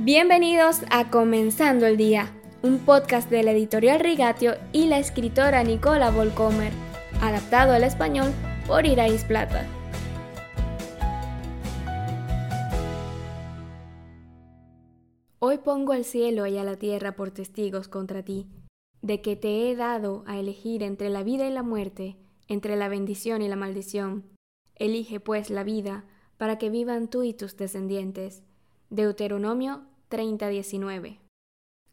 Bienvenidos a Comenzando el Día, un podcast de la editorial Rigatio y la escritora Nicola Volcomer, adaptado al español por Irais Plata. Hoy pongo al cielo y a la tierra por testigos contra ti, de que te he dado a elegir entre la vida y la muerte, entre la bendición y la maldición. Elige pues la vida, para que vivan tú y tus descendientes. Deuteronomio 30:19.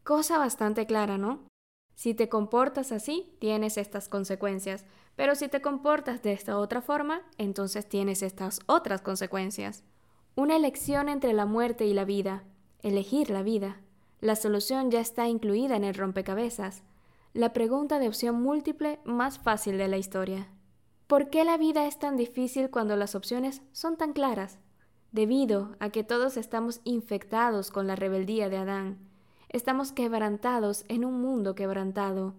Cosa bastante clara, ¿no? Si te comportas así, tienes estas consecuencias, pero si te comportas de esta otra forma, entonces tienes estas otras consecuencias. Una elección entre la muerte y la vida. Elegir la vida. La solución ya está incluida en el rompecabezas. La pregunta de opción múltiple más fácil de la historia. ¿Por qué la vida es tan difícil cuando las opciones son tan claras? Debido a que todos estamos infectados con la rebeldía de Adán. Estamos quebrantados en un mundo quebrantado.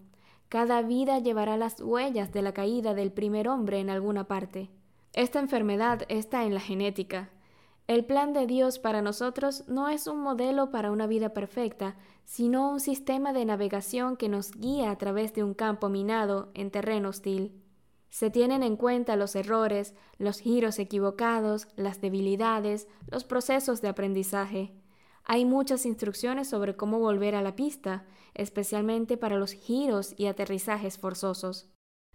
Cada vida llevará las huellas de la caída del primer hombre en alguna parte. Esta enfermedad está en la genética. El plan de Dios para nosotros no es un modelo para una vida perfecta, sino un sistema de navegación que nos guía a través de un campo minado en terreno hostil. Se tienen en cuenta los errores, los giros equivocados, las debilidades, los procesos de aprendizaje. Hay muchas instrucciones sobre cómo volver a la pista, especialmente para los giros y aterrizajes forzosos.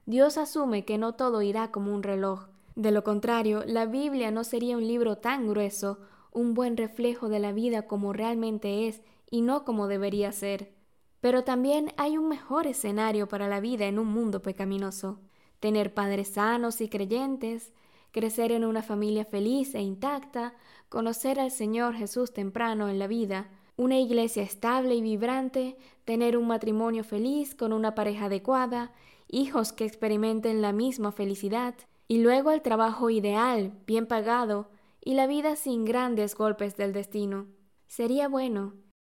Dios asume que no todo irá como un reloj. De lo contrario, la Biblia no sería un libro tan grueso, un buen reflejo de la vida como realmente es y no como debería ser. Pero también hay un mejor escenario para la vida en un mundo pecaminoso tener padres sanos y creyentes, crecer en una familia feliz e intacta, conocer al Señor Jesús temprano en la vida, una iglesia estable y vibrante, tener un matrimonio feliz con una pareja adecuada, hijos que experimenten la misma felicidad, y luego el trabajo ideal, bien pagado, y la vida sin grandes golpes del destino. Sería bueno.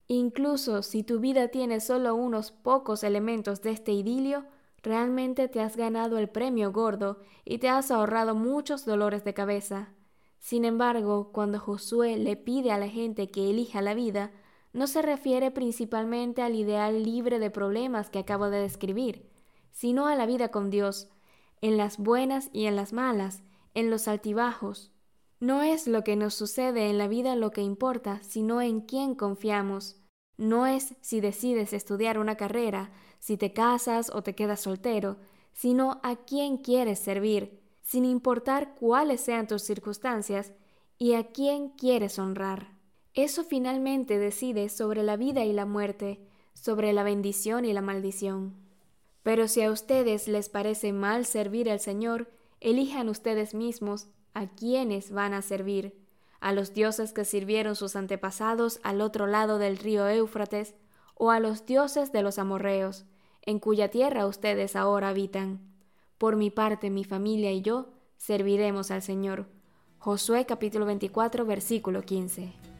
Incluso si tu vida tiene solo unos pocos elementos de este idilio, Realmente te has ganado el premio gordo y te has ahorrado muchos dolores de cabeza. Sin embargo, cuando Josué le pide a la gente que elija la vida, no se refiere principalmente al ideal libre de problemas que acabo de describir, sino a la vida con Dios, en las buenas y en las malas, en los altibajos. No es lo que nos sucede en la vida lo que importa, sino en quién confiamos. No es si decides estudiar una carrera, si te casas o te quedas soltero, sino a quién quieres servir, sin importar cuáles sean tus circunstancias y a quién quieres honrar. Eso finalmente decide sobre la vida y la muerte, sobre la bendición y la maldición. Pero si a ustedes les parece mal servir al Señor, elijan ustedes mismos a quiénes van a servir, a los dioses que sirvieron sus antepasados al otro lado del río Éufrates, o a los dioses de los amorreos, en cuya tierra ustedes ahora habitan. Por mi parte, mi familia y yo serviremos al Señor. Josué capítulo 24, versículo 15.